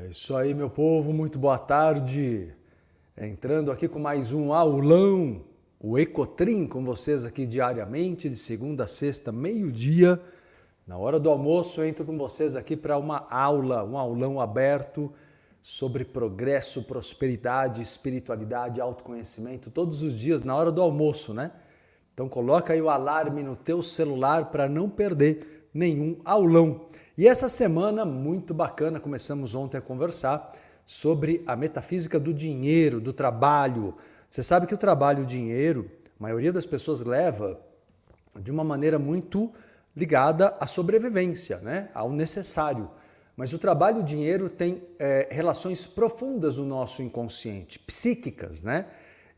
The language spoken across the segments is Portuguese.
É isso aí, meu povo, muito boa tarde. Entrando aqui com mais um aulão, o Ecotrim com vocês aqui diariamente, de segunda a sexta, meio-dia. Na hora do almoço, entro com vocês aqui para uma aula, um aulão aberto sobre progresso, prosperidade, espiritualidade, autoconhecimento, todos os dias na hora do almoço, né? Então coloca aí o alarme no teu celular para não perder nenhum aulão. E essa semana, muito bacana, começamos ontem a conversar sobre a metafísica do dinheiro, do trabalho. Você sabe que o trabalho e o dinheiro, a maioria das pessoas leva de uma maneira muito ligada à sobrevivência, né? ao necessário. Mas o trabalho e o dinheiro têm é, relações profundas no nosso inconsciente, psíquicas, né?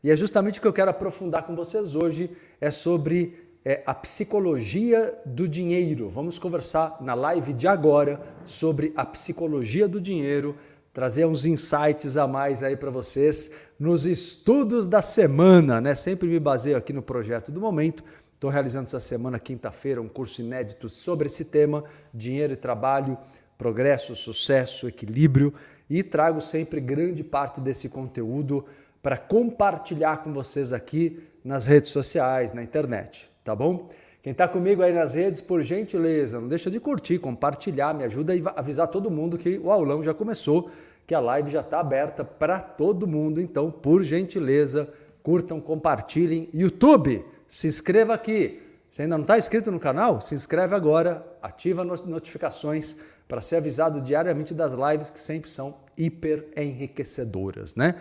E é justamente o que eu quero aprofundar com vocês hoje, é sobre é a psicologia do dinheiro. Vamos conversar na live de agora sobre a psicologia do dinheiro, trazer uns insights a mais aí para vocês nos estudos da semana, né? Sempre me baseio aqui no projeto do momento. Estou realizando essa semana, quinta-feira, um curso inédito sobre esse tema: dinheiro e trabalho, progresso, sucesso, equilíbrio, e trago sempre grande parte desse conteúdo para compartilhar com vocês aqui nas redes sociais, na internet tá bom? Quem está comigo aí nas redes, por gentileza, não deixa de curtir, compartilhar, me ajuda a avisar todo mundo que o aulão já começou, que a live já está aberta para todo mundo. Então, por gentileza, curtam, compartilhem. YouTube, se inscreva aqui. Se ainda não está inscrito no canal, se inscreve agora, ativa as notificações para ser avisado diariamente das lives que sempre são hiper enriquecedoras, né?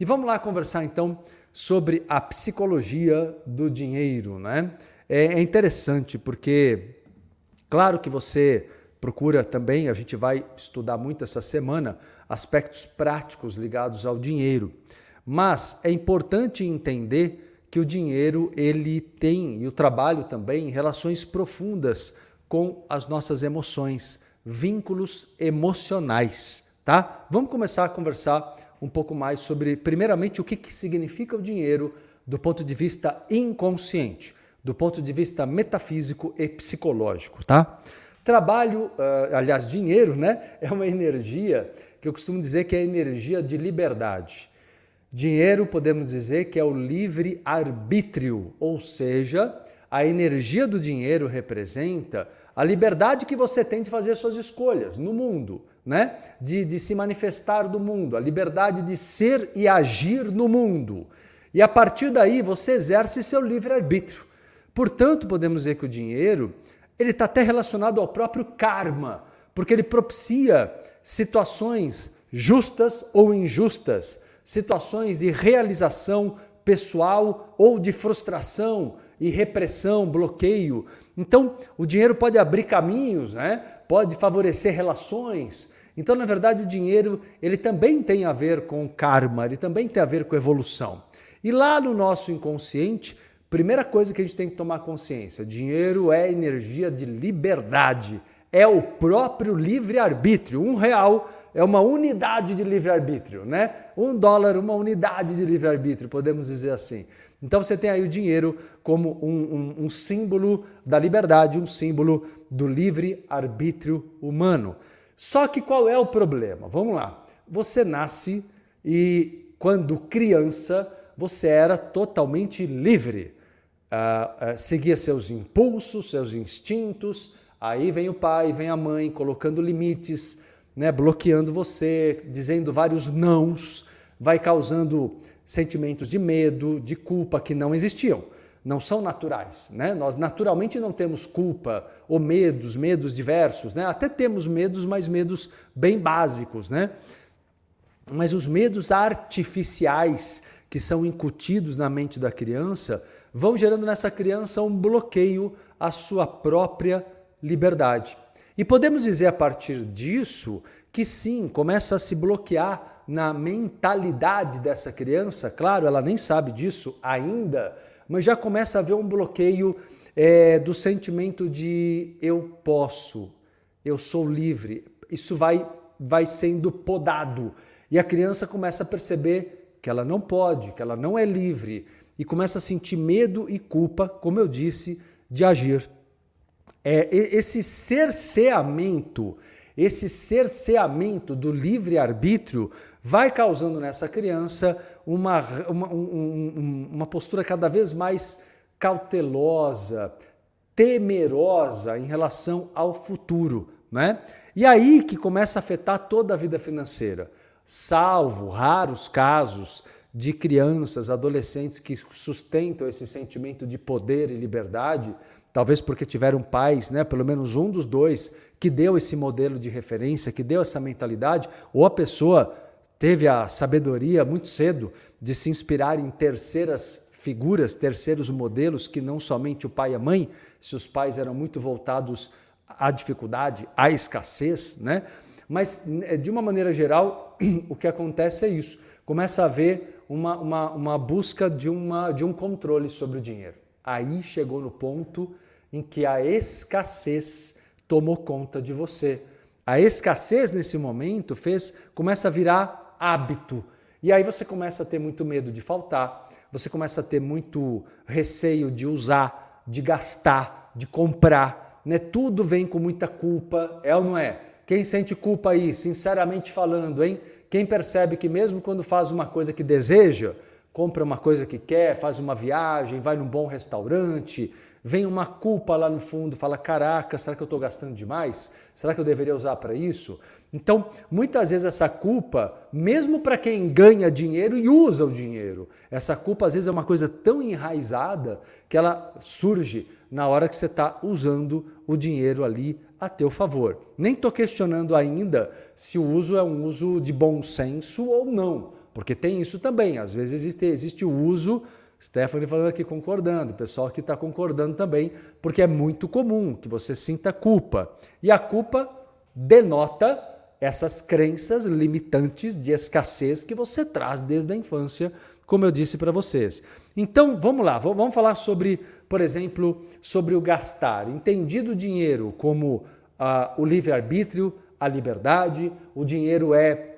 E vamos lá conversar então sobre a psicologia do dinheiro, né? É, é interessante porque, claro que você procura também, a gente vai estudar muito essa semana, aspectos práticos ligados ao dinheiro. Mas é importante entender que o dinheiro ele tem e o trabalho também relações profundas com as nossas emoções, vínculos emocionais, tá? Vamos começar a conversar um pouco mais sobre, primeiramente, o que, que significa o dinheiro do ponto de vista inconsciente, do ponto de vista metafísico e psicológico, tá? Trabalho, uh, aliás, dinheiro, né, é uma energia que eu costumo dizer que é a energia de liberdade. Dinheiro, podemos dizer que é o livre arbítrio, ou seja, a energia do dinheiro representa a liberdade que você tem de fazer suas escolhas no mundo, né? de, de se manifestar do mundo, a liberdade de ser e agir no mundo. E a partir daí você exerce seu livre-arbítrio. Portanto, podemos dizer que o dinheiro ele está até relacionado ao próprio karma, porque ele propicia situações justas ou injustas, situações de realização pessoal ou de frustração e repressão, bloqueio. Então, o dinheiro pode abrir caminhos, né? Pode favorecer relações. Então, na verdade, o dinheiro ele também tem a ver com karma, ele também tem a ver com evolução. E lá no nosso inconsciente, primeira coisa que a gente tem que tomar consciência: dinheiro é energia de liberdade, é o próprio livre-arbítrio. Um real é uma unidade de livre-arbítrio, né? Um dólar, uma unidade de livre-arbítrio, podemos dizer assim. Então você tem aí o dinheiro como um, um, um símbolo da liberdade, um símbolo do livre arbítrio humano. Só que qual é o problema? Vamos lá. Você nasce e quando criança você era totalmente livre. Uh, uh, seguia seus impulsos, seus instintos. Aí vem o pai, vem a mãe colocando limites, né, bloqueando você, dizendo vários nãos, vai causando sentimentos de medo, de culpa que não existiam, não são naturais. Né? Nós naturalmente não temos culpa ou medos, medos diversos. Né? Até temos medos, mas medos bem básicos. Né? Mas os medos artificiais que são incutidos na mente da criança vão gerando nessa criança um bloqueio à sua própria liberdade. E podemos dizer a partir disso que sim, começa a se bloquear na mentalidade dessa criança, claro, ela nem sabe disso ainda, mas já começa a haver um bloqueio é, do sentimento de eu posso, eu sou livre. Isso vai, vai sendo podado e a criança começa a perceber que ela não pode, que ela não é livre e começa a sentir medo e culpa, como eu disse, de agir. É, esse cerceamento esse cerceamento do livre-arbítrio vai causando nessa criança uma, uma, um, uma postura cada vez mais cautelosa, temerosa em relação ao futuro, né? E aí que começa a afetar toda a vida financeira, salvo raros casos de crianças, adolescentes que sustentam esse sentimento de poder e liberdade, talvez porque tiveram pais, né, pelo menos um dos dois, que deu esse modelo de referência, que deu essa mentalidade, ou a pessoa teve a sabedoria muito cedo de se inspirar em terceiras figuras, terceiros modelos, que não somente o pai e a mãe, se os pais eram muito voltados à dificuldade, à escassez, né? Mas, de uma maneira geral, o que acontece é isso. Começa a haver uma, uma, uma busca de, uma, de um controle sobre o dinheiro. Aí chegou no ponto em que a escassez tomou conta de você. A escassez nesse momento fez começa a virar hábito. E aí você começa a ter muito medo de faltar, você começa a ter muito receio de usar, de gastar, de comprar. Né? Tudo vem com muita culpa, é ou não é? Quem sente culpa aí, sinceramente falando, hein? Quem percebe que mesmo quando faz uma coisa que deseja, compra uma coisa que quer, faz uma viagem, vai num bom restaurante, vem uma culpa lá no fundo, fala: caraca, será que eu estou gastando demais? Será que eu deveria usar para isso? Então, muitas vezes essa culpa, mesmo para quem ganha dinheiro e usa o dinheiro, essa culpa às vezes é uma coisa tão enraizada que ela surge na hora que você está usando o dinheiro ali a teu favor. Nem estou questionando ainda se o uso é um uso de bom senso ou não, porque tem isso também. Às vezes existe, existe o uso Stephanie falando aqui concordando, o pessoal aqui está concordando também, porque é muito comum que você sinta culpa. E a culpa denota essas crenças limitantes de escassez que você traz desde a infância, como eu disse para vocês. Então, vamos lá, vamos falar sobre, por exemplo, sobre o gastar. Entendido o dinheiro como uh, o livre-arbítrio, a liberdade, o dinheiro é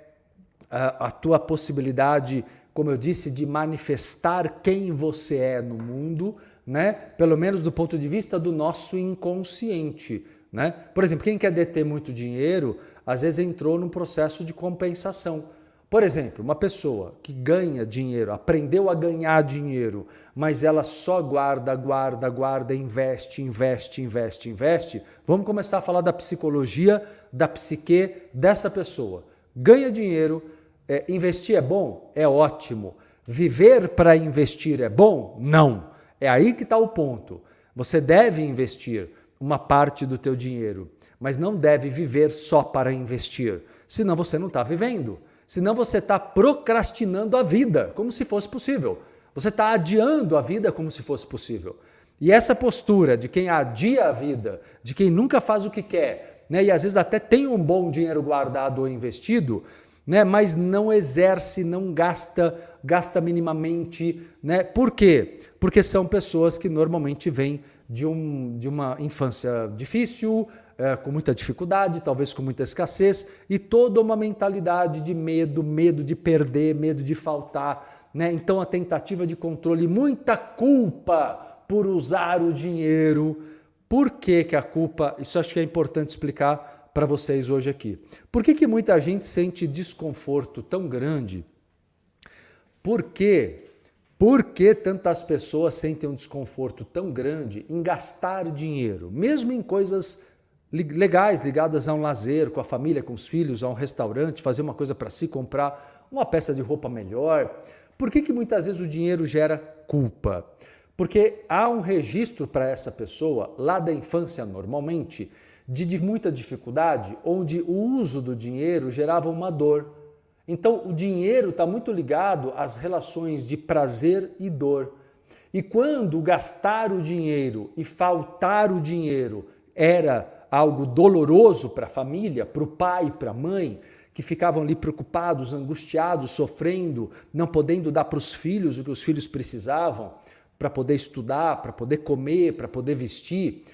uh, a tua possibilidade como eu disse, de manifestar quem você é no mundo, né? Pelo menos do ponto de vista do nosso inconsciente, né? Por exemplo, quem quer deter muito dinheiro, às vezes entrou num processo de compensação. Por exemplo, uma pessoa que ganha dinheiro, aprendeu a ganhar dinheiro, mas ela só guarda, guarda, guarda, investe, investe, investe, investe. Vamos começar a falar da psicologia, da psique dessa pessoa. Ganha dinheiro, é, investir é bom? É ótimo. Viver para investir é bom? Não. É aí que está o ponto. Você deve investir uma parte do teu dinheiro, mas não deve viver só para investir. Senão você não está vivendo. Senão você está procrastinando a vida, como se fosse possível. Você está adiando a vida como se fosse possível. E essa postura de quem adia a vida, de quem nunca faz o que quer, né, e às vezes até tem um bom dinheiro guardado ou investido, né? mas não exerce, não gasta, gasta minimamente. Né? Por quê? Porque são pessoas que normalmente vêm de, um, de uma infância difícil, é, com muita dificuldade, talvez com muita escassez, e toda uma mentalidade de medo, medo de perder, medo de faltar. Né? Então a tentativa de controle, muita culpa por usar o dinheiro. Por que, que a culpa? Isso acho que é importante explicar para vocês hoje aqui. Por que, que muita gente sente desconforto tão grande? Por quê? Por que tantas pessoas sentem um desconforto tão grande em gastar dinheiro, mesmo em coisas legais ligadas a um lazer, com a família, com os filhos, a um restaurante, fazer uma coisa para si, comprar uma peça de roupa melhor? Por que, que muitas vezes o dinheiro gera culpa? Porque há um registro para essa pessoa lá da infância normalmente de, de muita dificuldade, onde o uso do dinheiro gerava uma dor. Então, o dinheiro está muito ligado às relações de prazer e dor. E quando gastar o dinheiro e faltar o dinheiro era algo doloroso para a família, para o pai, para a mãe, que ficavam ali preocupados, angustiados, sofrendo, não podendo dar para os filhos o que os filhos precisavam, para poder estudar, para poder comer, para poder vestir,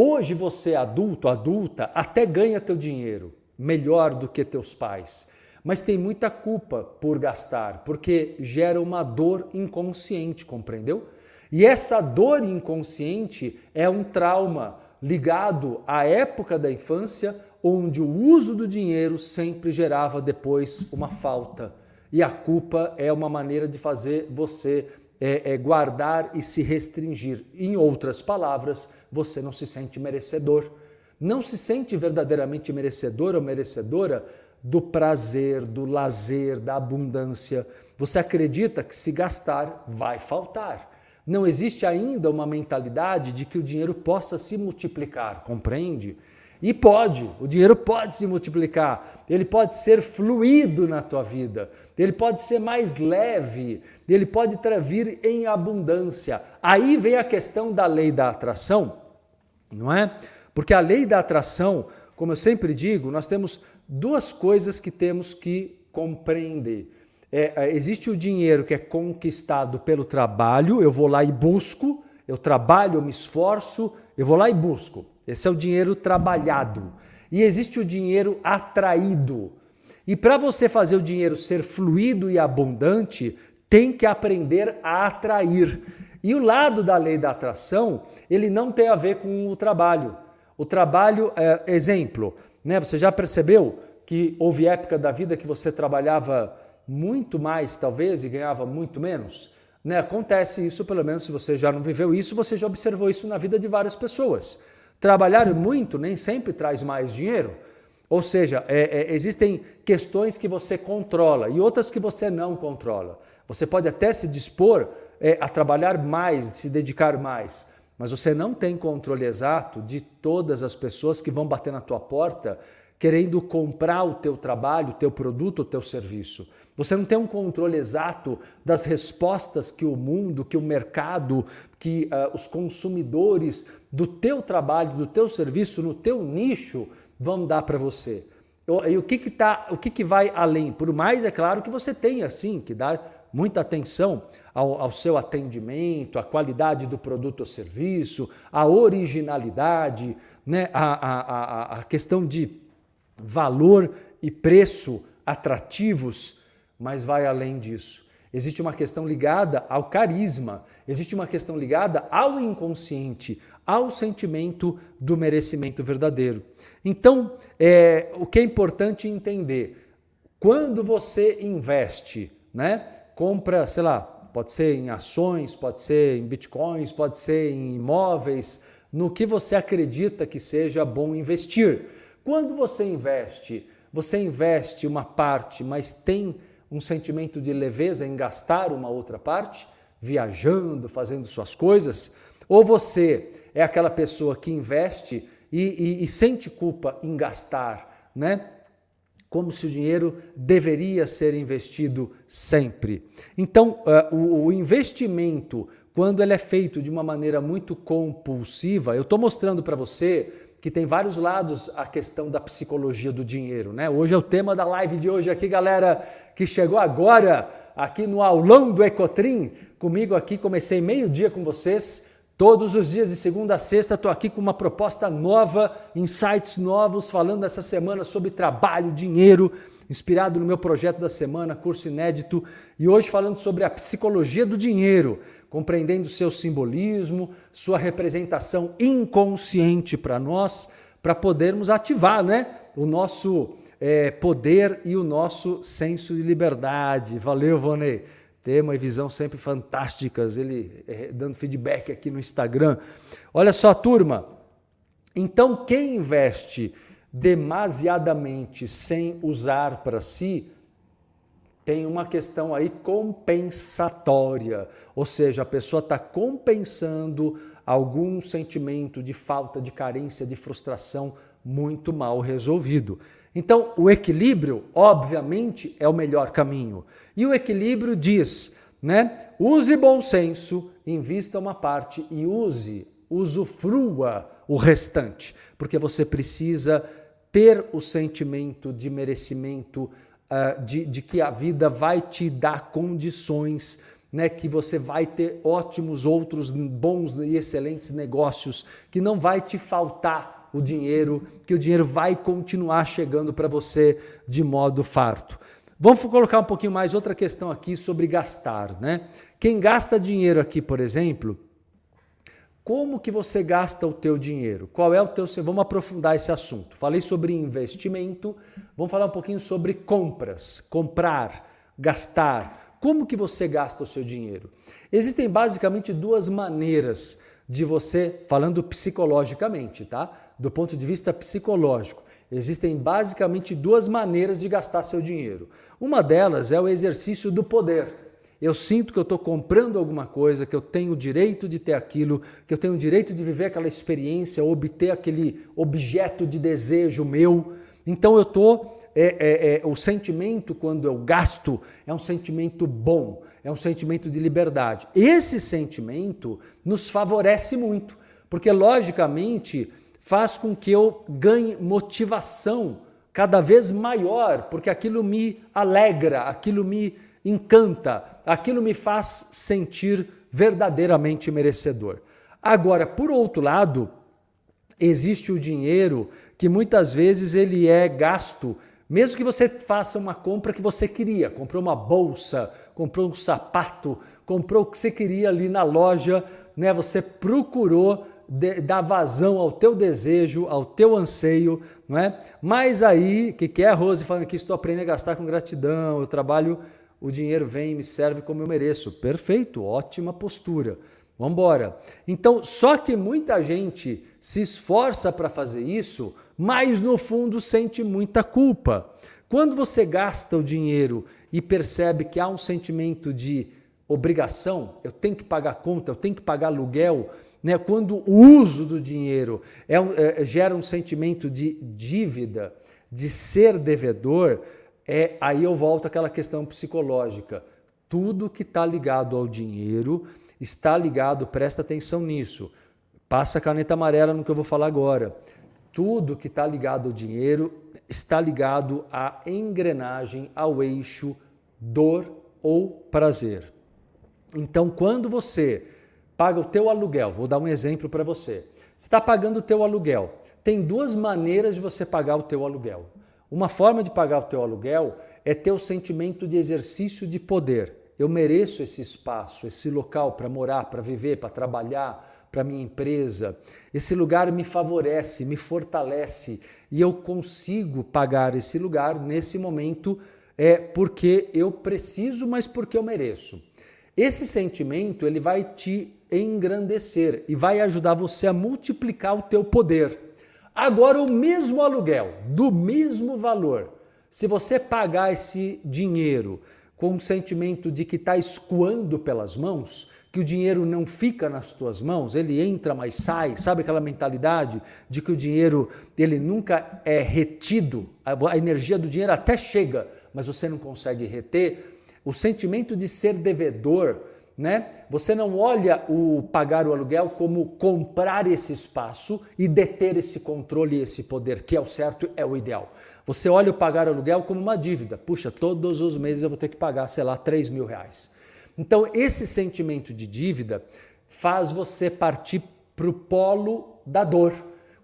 Hoje você adulto, adulta, até ganha teu dinheiro melhor do que teus pais, mas tem muita culpa por gastar, porque gera uma dor inconsciente, compreendeu? E essa dor inconsciente é um trauma ligado à época da infância, onde o uso do dinheiro sempre gerava depois uma falta. E a culpa é uma maneira de fazer você é, é, guardar e se restringir. Em outras palavras, você não se sente merecedor. Não se sente verdadeiramente merecedor ou merecedora do prazer, do lazer, da abundância. Você acredita que se gastar, vai faltar. Não existe ainda uma mentalidade de que o dinheiro possa se multiplicar, compreende? E pode, o dinheiro pode se multiplicar, ele pode ser fluido na tua vida, ele pode ser mais leve, ele pode vir em abundância. Aí vem a questão da lei da atração, não é? Porque a lei da atração, como eu sempre digo, nós temos duas coisas que temos que compreender. É, é existe o dinheiro que é conquistado pelo trabalho, eu vou lá e busco, eu trabalho, eu me esforço, eu vou lá e busco. Esse é o dinheiro trabalhado. E existe o dinheiro atraído. E para você fazer o dinheiro ser fluido e abundante, tem que aprender a atrair. E o lado da lei da atração, ele não tem a ver com o trabalho. O trabalho, é, exemplo, né? Você já percebeu que houve época da vida que você trabalhava muito mais, talvez, e ganhava muito menos? Né? Acontece isso, pelo menos se você já não viveu isso, você já observou isso na vida de várias pessoas. Trabalhar muito nem sempre traz mais dinheiro. Ou seja, é, é, existem questões que você controla e outras que você não controla. Você pode até se dispor é, a trabalhar mais, se dedicar mais, mas você não tem controle exato de todas as pessoas que vão bater na tua porta querendo comprar o teu trabalho, o teu produto, o teu serviço. Você não tem um controle exato das respostas que o mundo, que o mercado, que uh, os consumidores do teu trabalho, do teu serviço, no teu nicho vão dar para você. E o que que tá, o que que vai além? Por mais é claro que você tem assim que dar muita atenção ao, ao seu atendimento, à qualidade do produto ou serviço, à originalidade, né? a, a, a, a questão de valor e preço atrativos mas vai além disso. Existe uma questão ligada ao carisma, existe uma questão ligada ao inconsciente, ao sentimento do merecimento verdadeiro. Então, é, o que é importante entender, quando você investe, né, compra, sei lá, pode ser em ações, pode ser em bitcoins, pode ser em imóveis, no que você acredita que seja bom investir. Quando você investe, você investe uma parte, mas tem um sentimento de leveza em gastar uma outra parte, viajando, fazendo suas coisas? Ou você é aquela pessoa que investe e, e, e sente culpa em gastar, né? Como se o dinheiro deveria ser investido sempre. Então, uh, o, o investimento, quando ele é feito de uma maneira muito compulsiva, eu estou mostrando para você que tem vários lados a questão da psicologia do dinheiro, né? Hoje é o tema da live de hoje aqui, galera, que chegou agora aqui no aulão do Ecotrim, comigo aqui, comecei meio-dia com vocês, todos os dias de segunda a sexta, estou aqui com uma proposta nova, insights novos, falando essa semana sobre trabalho, dinheiro, inspirado no meu projeto da semana, curso inédito, e hoje falando sobre a psicologia do dinheiro compreendendo seu simbolismo, sua representação inconsciente para nós, para podermos ativar né, o nosso é, poder e o nosso senso de liberdade. Valeu, Vonei. Tema e visão sempre fantásticas, ele é, dando feedback aqui no Instagram. Olha só, turma. Então, quem investe demasiadamente sem usar para si, tem uma questão aí compensatória, ou seja, a pessoa está compensando algum sentimento de falta, de carência, de frustração muito mal resolvido. Então, o equilíbrio, obviamente, é o melhor caminho. E o equilíbrio diz, né? Use bom senso, invista uma parte e use, usufrua o restante, porque você precisa ter o sentimento de merecimento uh, de, de que a vida vai te dar condições, né, que você vai ter ótimos outros bons e excelentes negócios, que não vai te faltar o dinheiro, que o dinheiro vai continuar chegando para você de modo farto. Vamos colocar um pouquinho mais outra questão aqui sobre gastar, né? Quem gasta dinheiro aqui, por exemplo, como que você gasta o teu dinheiro? Qual é o teu, vamos aprofundar esse assunto. Falei sobre investimento, vamos falar um pouquinho sobre compras, comprar, gastar. Como que você gasta o seu dinheiro? Existem basicamente duas maneiras de você, falando psicologicamente, tá? Do ponto de vista psicológico, existem basicamente duas maneiras de gastar seu dinheiro. Uma delas é o exercício do poder eu sinto que eu estou comprando alguma coisa, que eu tenho o direito de ter aquilo, que eu tenho o direito de viver aquela experiência, obter aquele objeto de desejo meu. Então eu estou. É, é, é, o sentimento, quando eu gasto, é um sentimento bom, é um sentimento de liberdade. Esse sentimento nos favorece muito, porque logicamente faz com que eu ganhe motivação cada vez maior, porque aquilo me alegra, aquilo me encanta, aquilo me faz sentir verdadeiramente merecedor. Agora, por outro lado, existe o dinheiro que muitas vezes ele é gasto, mesmo que você faça uma compra que você queria, comprou uma bolsa, comprou um sapato, comprou o que você queria ali na loja, né? Você procurou dar vazão ao teu desejo, ao teu anseio, não é? Mas aí, que que é a Rose falando que estou aprendendo a gastar com gratidão, eu trabalho o dinheiro vem e me serve como eu mereço. Perfeito, ótima postura. Vamos embora. Então, só que muita gente se esforça para fazer isso, mas no fundo sente muita culpa. Quando você gasta o dinheiro e percebe que há um sentimento de obrigação, eu tenho que pagar conta, eu tenho que pagar aluguel, né? quando o uso do dinheiro é, é, gera um sentimento de dívida, de ser devedor, é aí eu volto àquela questão psicológica. Tudo que está ligado ao dinheiro está ligado, presta atenção nisso. Passa a caneta amarela no que eu vou falar agora. Tudo que está ligado ao dinheiro está ligado à engrenagem, ao eixo dor ou prazer. Então, quando você paga o teu aluguel, vou dar um exemplo para você. Você está pagando o teu aluguel. Tem duas maneiras de você pagar o teu aluguel. Uma forma de pagar o teu aluguel é ter o sentimento de exercício de poder. Eu mereço esse espaço, esse local para morar, para viver, para trabalhar, para minha empresa. Esse lugar me favorece, me fortalece e eu consigo pagar esse lugar nesse momento é porque eu preciso, mas porque eu mereço. Esse sentimento ele vai te engrandecer e vai ajudar você a multiplicar o teu poder. Agora, o mesmo aluguel, do mesmo valor, se você pagar esse dinheiro com o sentimento de que está escoando pelas mãos, que o dinheiro não fica nas tuas mãos, ele entra, mas sai, sabe aquela mentalidade de que o dinheiro ele nunca é retido, a energia do dinheiro até chega, mas você não consegue reter, o sentimento de ser devedor né? Você não olha o pagar o aluguel como comprar esse espaço e deter esse controle e esse poder, que é o certo, é o ideal. Você olha o pagar o aluguel como uma dívida. Puxa, todos os meses eu vou ter que pagar, sei lá, 3 mil reais. Então, esse sentimento de dívida faz você partir para o polo da dor,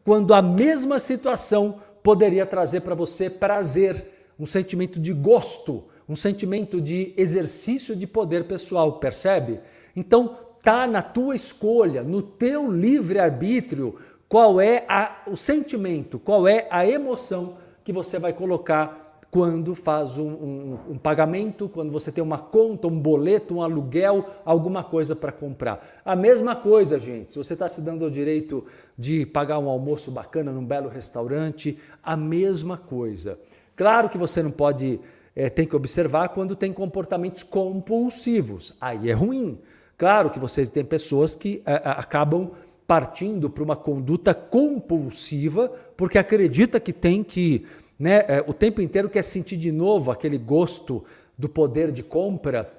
quando a mesma situação poderia trazer para você prazer, um sentimento de gosto, um sentimento de exercício de poder pessoal, percebe? Então, tá na tua escolha, no teu livre arbítrio, qual é a, o sentimento, qual é a emoção que você vai colocar quando faz um, um, um, pagamento, quando você tem uma conta, um boleto, um aluguel, alguma coisa para comprar. A mesma coisa, gente, se você está se dando o direito de pagar um almoço bacana num belo restaurante, a mesma coisa. Claro que você não pode é, tem que observar quando tem comportamentos compulsivos. Aí é ruim. Claro que vocês têm pessoas que é, é acabam partindo para uma conduta compulsiva porque acredita que tem que, né, é, o tempo inteiro quer sentir de novo aquele gosto do poder de compra,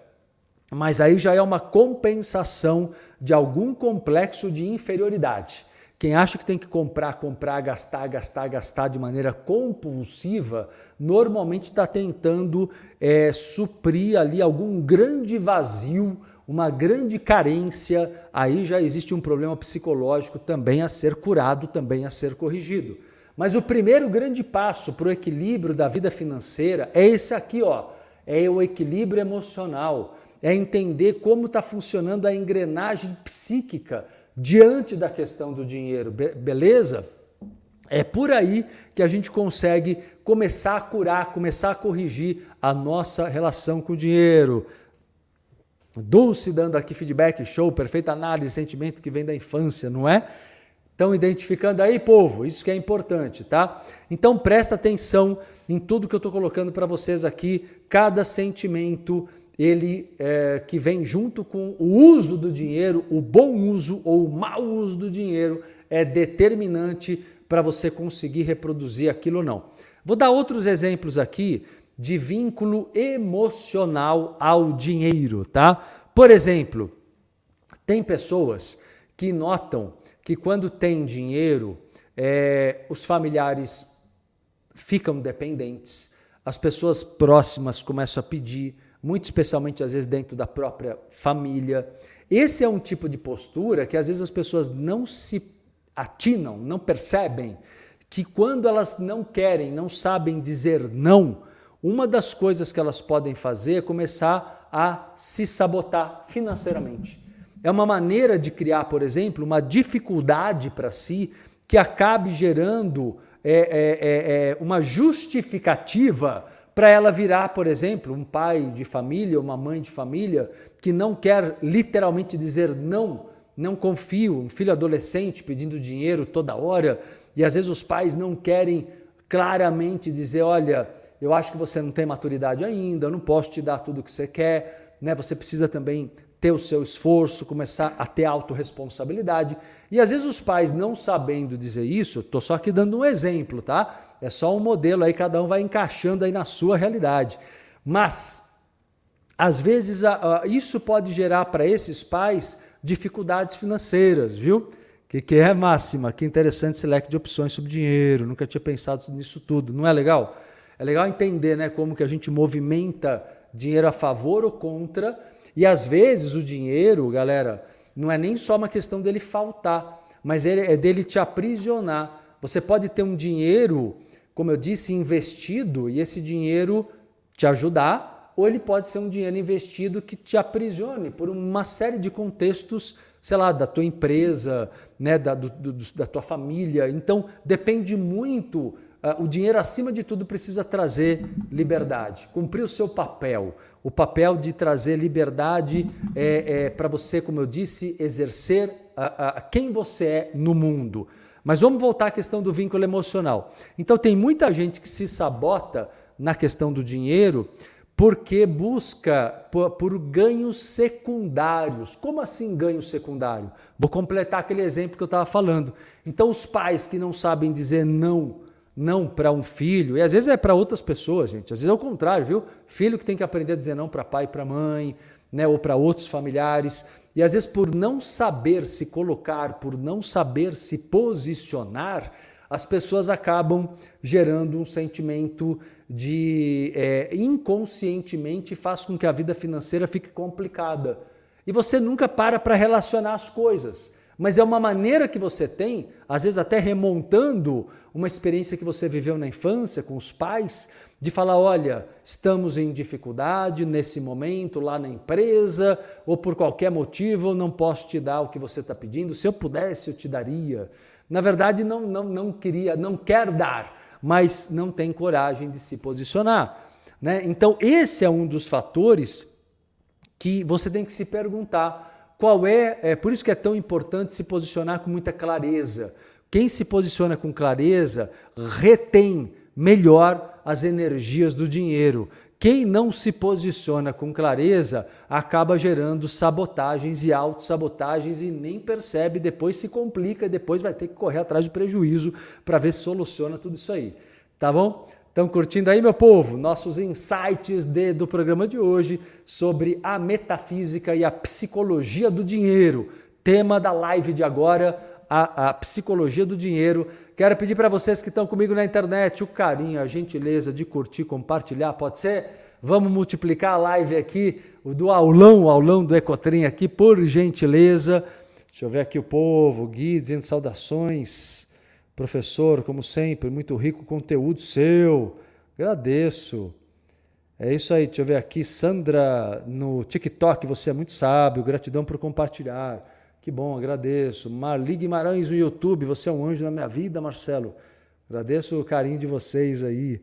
mas aí já é uma compensação de algum complexo de inferioridade. Quem acha que tem que comprar, comprar, gastar, gastar, gastar de maneira compulsiva, normalmente está tentando é, suprir ali algum grande vazio, uma grande carência. Aí já existe um problema psicológico também a ser curado, também a ser corrigido. Mas o primeiro grande passo para o equilíbrio da vida financeira é esse aqui, ó. É o equilíbrio emocional. É entender como está funcionando a engrenagem psíquica diante da questão do dinheiro, beleza? É por aí que a gente consegue começar a curar, começar a corrigir a nossa relação com o dinheiro. Dulce dando aqui feedback, show, perfeita análise, sentimento que vem da infância, não é? Estão identificando aí, povo? Isso que é importante, tá? Então presta atenção em tudo que eu estou colocando para vocês aqui. Cada sentimento, ele é, que vem junto com o uso do dinheiro, o bom uso ou o mau uso do dinheiro, é determinante para você conseguir reproduzir aquilo ou não. Vou dar outros exemplos aqui de vínculo emocional ao dinheiro, tá? Por exemplo, tem pessoas que notam que quando tem dinheiro, é, os familiares ficam dependentes, as pessoas próximas começam a pedir, muito especialmente às vezes dentro da própria família. Esse é um tipo de postura que às vezes as pessoas não se atinam, não percebem que quando elas não querem, não sabem dizer não, uma das coisas que elas podem fazer é começar a se sabotar financeiramente. É uma maneira de criar, por exemplo, uma dificuldade para si que acabe gerando é, é, é, é uma justificativa para ela virar, por exemplo, um pai de família, uma mãe de família que não quer literalmente dizer não não confio, um filho adolescente pedindo dinheiro toda hora, e às vezes os pais não querem claramente dizer, olha, eu acho que você não tem maturidade ainda, eu não posso te dar tudo o que você quer, né? Você precisa também ter o seu esforço, começar a ter autorresponsabilidade. E às vezes os pais não sabendo dizer isso, estou só aqui dando um exemplo, tá? É só um modelo aí, cada um vai encaixando aí na sua realidade. Mas às vezes isso pode gerar para esses pais dificuldades financeiras, viu? Que, que é máxima, que interessante esse leque de opções sobre dinheiro, nunca tinha pensado nisso tudo, não é legal? É legal entender né, como que a gente movimenta dinheiro a favor ou contra, e às vezes o dinheiro, galera, não é nem só uma questão dele faltar, mas é dele te aprisionar. Você pode ter um dinheiro, como eu disse, investido, e esse dinheiro te ajudar ou ele pode ser um dinheiro investido que te aprisione por uma série de contextos, sei lá, da tua empresa, né, da, do, do, da tua família. Então, depende muito. Uh, o dinheiro, acima de tudo, precisa trazer liberdade, cumprir o seu papel. O papel de trazer liberdade é, é para você, como eu disse, exercer a, a, quem você é no mundo. Mas vamos voltar à questão do vínculo emocional. Então, tem muita gente que se sabota na questão do dinheiro porque busca por, por, ganhos secundários. Como assim ganho secundário? Vou completar aquele exemplo que eu estava falando. Então, os pais que não sabem dizer não, não para um filho, e às vezes é para outras pessoas, gente, às vezes é o contrário, viu? Filho que tem que aprender a dizer não para pai e para mãe, né, ou para outros familiares, e às vezes por não saber se colocar, por não saber se posicionar, as pessoas acabam gerando um sentimento de é, inconscientemente faz com que a vida financeira fique complicada. E você nunca para para relacionar as coisas. Mas é uma maneira que você tem, às vezes até remontando uma experiência que você viveu na infância com os pais, de falar: olha, estamos em dificuldade nesse momento lá na empresa, ou por qualquer motivo não posso te dar o que você está pedindo. Se eu pudesse, eu te daria. Na verdade, não, não, não queria, não quer dar, mas não tem coragem de se posicionar. Né? Então, esse é um dos fatores que você tem que se perguntar qual é, é por isso que é tão importante se posicionar com muita clareza. Quem se posiciona com clareza retém melhor as energias do dinheiro. Quem não se posiciona com clareza acaba gerando sabotagens e autossabotagens e nem percebe, depois se complica depois vai ter que correr atrás de prejuízo para ver se soluciona tudo isso aí. Tá bom? Estão curtindo aí, meu povo? Nossos insights de, do programa de hoje sobre a metafísica e a psicologia do dinheiro. Tema da live de agora, a, a psicologia do dinheiro. Quero pedir para vocês que estão comigo na internet o carinho, a gentileza de curtir, compartilhar, pode ser? Vamos multiplicar a live aqui, o do aulão, o aulão do Ecotrim aqui, por gentileza. Deixa eu ver aqui o povo, Gui dizendo saudações. Professor, como sempre, muito rico conteúdo seu. Agradeço. É isso aí, deixa eu ver aqui. Sandra, no TikTok, você é muito sábio, gratidão por compartilhar. Que bom, agradeço. Marli Guimarães no YouTube, você é um anjo na minha vida, Marcelo. Agradeço o carinho de vocês aí.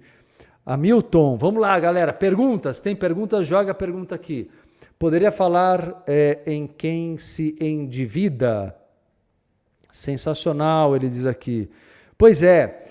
Hamilton, vamos lá, galera. Perguntas? Tem perguntas? Joga a pergunta aqui. Poderia falar é, em quem se endivida? Sensacional, ele diz aqui. Pois é,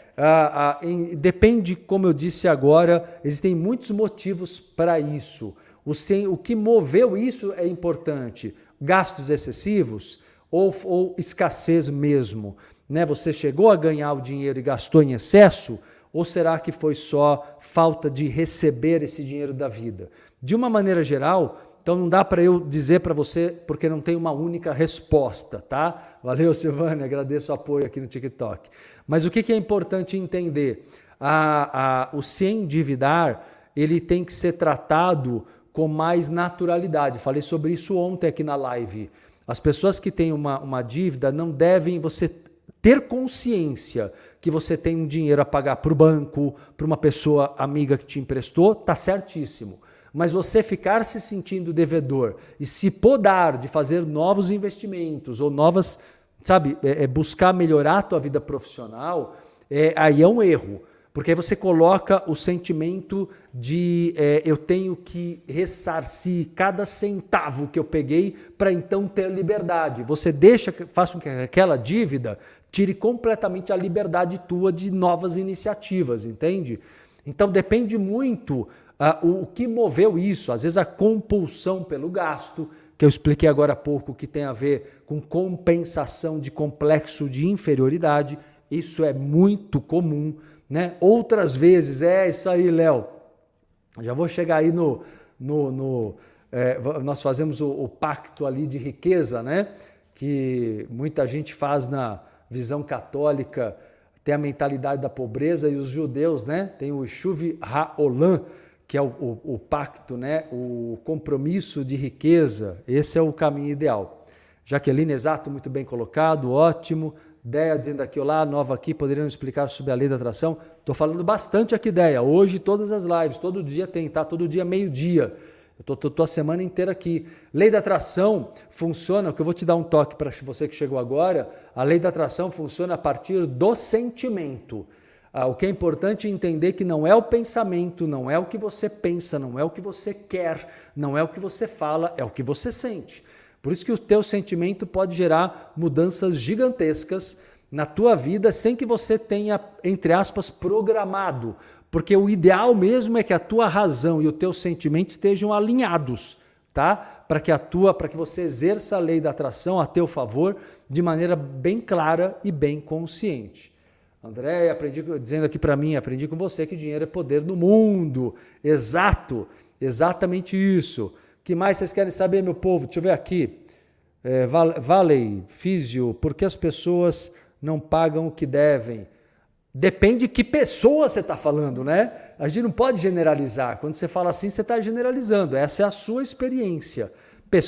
em, depende, como eu disse agora, existem muitos motivos para isso. O, sem, o que moveu isso é importante gastos excessivos ou, ou escassez mesmo? Né? Você chegou a ganhar o dinheiro e gastou em excesso? Ou será que foi só falta de receber esse dinheiro da vida? De uma maneira geral, então não dá para eu dizer para você porque não tem uma única resposta, tá? Valeu, Silvânia, agradeço o apoio aqui no TikTok. Mas o que, que é importante entender? A, a, o se endividar, ele tem que ser tratado com mais naturalidade. Falei sobre isso ontem aqui na live. As pessoas que têm uma, uma dívida não devem você ter consciência que você tem um dinheiro a pagar para o banco, para uma pessoa amiga que te emprestou, tá certíssimo. Mas você ficar se sentindo devedor e se podar de fazer novos investimentos ou novas, sabe, é, é buscar melhorar a tua vida profissional, é, aí é um erro. Porque aí você coloca o sentimento de é, eu tenho que ressarcir cada centavo que eu peguei para então ter liberdade. Você deixa, faça com que aquela dívida tire completamente a liberdade tua de novas iniciativas, entende? Então depende muito uh, o, o que moveu isso. Às vezes a compulsão pelo gasto, que eu expliquei agora há pouco, que tem a ver com compensação de complexo de inferioridade. Isso é muito comum né? Outras vezes, é isso aí, Léo. Já vou chegar aí no. no, no é, nós fazemos o, o, pacto ali de riqueza, né? Que muita gente faz na visão católica, tem a mentalidade da pobreza, e os judeus, né? Tem o Shuv Ha'olam, que é o, o, o pacto, né? O compromisso de riqueza. Esse é o caminho ideal. Jaqueline, exato, muito bem colocado, ótimo. Deia dizendo aqui, olá, nova aqui, poderiam explicar sobre a lei da atração? Estou falando bastante aqui, Deia. Hoje, todas as lives, todo dia tem, tá? Todo dia, meio-dia. Eu estou a semana inteira aqui. Lei da atração funciona, que eu vou te dar um toque para você que chegou agora. A lei da atração funciona a partir do sentimento. Ah, o que é importante é entender que não é o pensamento, não é o que você pensa, não é o que você quer, não é o que você fala, é o que você sente. Por isso que o teu sentimento pode gerar mudanças gigantescas na tua vida sem que você tenha, entre aspas, programado. Porque o ideal mesmo é que a tua razão e o teu sentimento estejam alinhados, tá? Para que a tua, para que você exerça a lei da atração a teu favor de maneira bem clara e bem consciente. André, aprendi dizendo aqui para mim, aprendi com você que dinheiro é poder no mundo. Exato, exatamente isso que mais vocês querem saber, meu povo? Deixa eu ver aqui. É, Físio, por que as pessoas não pagam o que devem? Depende de que pessoa você está falando, né? A gente não pode generalizar. Quando você fala assim, você está generalizando. Essa é a sua experiência.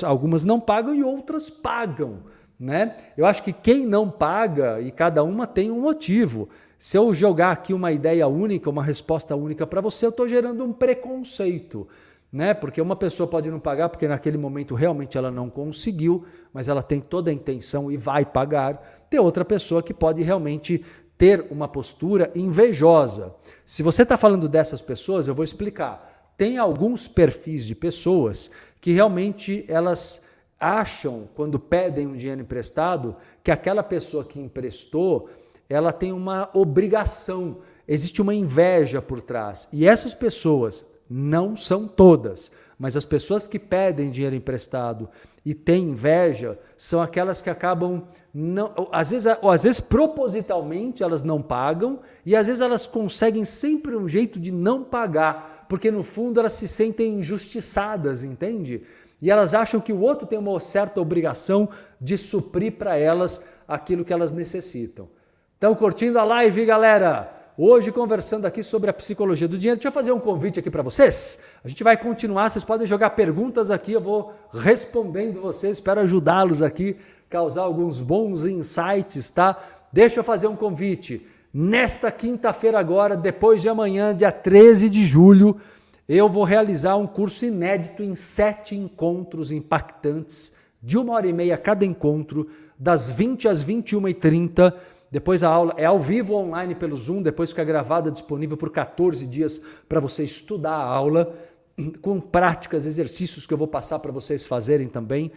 Algumas não pagam e outras pagam. Né? Eu acho que quem não paga, e cada uma tem um motivo. Se eu jogar aqui uma ideia única, uma resposta única para você, eu estou gerando um preconceito né? Porque uma pessoa pode não pagar porque naquele momento realmente ela não conseguiu, mas ela tem toda a intenção e vai pagar. Tem outra pessoa que pode realmente ter uma postura invejosa. Se você está falando dessas pessoas, eu vou explicar. Tem alguns perfis de pessoas que realmente elas acham, quando pedem um dinheiro emprestado, que aquela pessoa que emprestou, ela tem uma obrigação, existe uma inveja por trás. E essas pessoas, não são todas, mas as pessoas que pedem dinheiro emprestado e têm inveja são aquelas que acabam não, às vezes, às vezes propositalmente elas não pagam e às vezes elas conseguem sempre um jeito de não pagar, porque no fundo elas se sentem injustiçadas, entende? E elas acham que o outro tem uma certa obrigação de suprir para elas aquilo que elas necessitam. Estão curtindo a live, galera? Hoje conversando aqui sobre a psicologia do dinheiro. Deixa eu fazer um convite aqui para vocês. A gente vai continuar, vocês podem jogar perguntas aqui, eu vou respondendo vocês, espero ajudá-los aqui, causar alguns bons insights, tá? Deixa eu fazer um convite. Nesta quinta-feira agora, depois de amanhã, dia 13 de julho, eu vou realizar um curso inédito em sete encontros impactantes de uma hora e meia cada encontro, das 20 às 21h30. Depois a aula é ao vivo online pelo Zoom, depois fica gravada disponível por 14 dias para você estudar a aula, com práticas, exercícios que eu vou passar para vocês fazerem também.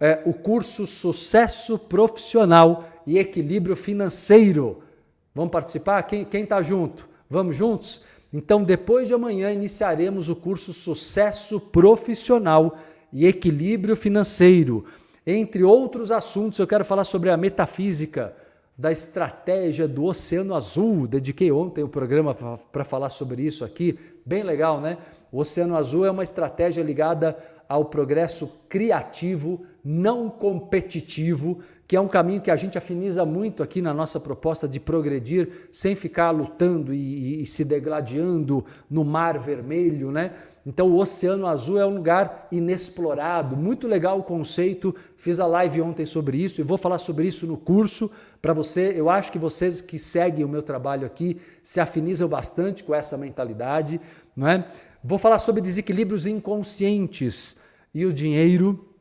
É, o curso Sucesso Profissional e Equilíbrio Financeiro. Vamos participar? Quem está junto? Vamos juntos? Então, depois de amanhã, iniciaremos o curso Sucesso Profissional e Equilíbrio Financeiro. Entre outros assuntos, eu quero falar sobre a metafísica da estratégia do Oceano Azul. Dediquei ontem o programa para falar sobre isso aqui. Bem legal, né? O Oceano Azul é uma estratégia ligada ao progresso criativo, não competitivo, que é um caminho que a gente afiniza muito aqui na nossa proposta de progredir sem ficar lutando e, e, e se degladiando no mar vermelho, né? Então, o Oceano Azul é um lugar inexplorado, muito legal o conceito. Fiz a live ontem sobre isso e vou falar sobre isso no curso para você. Eu acho que vocês que seguem o meu trabalho aqui se afinizam bastante com essa mentalidade, não é? Vou falar sobre desequilíbrios inconscientes e o dinheiro,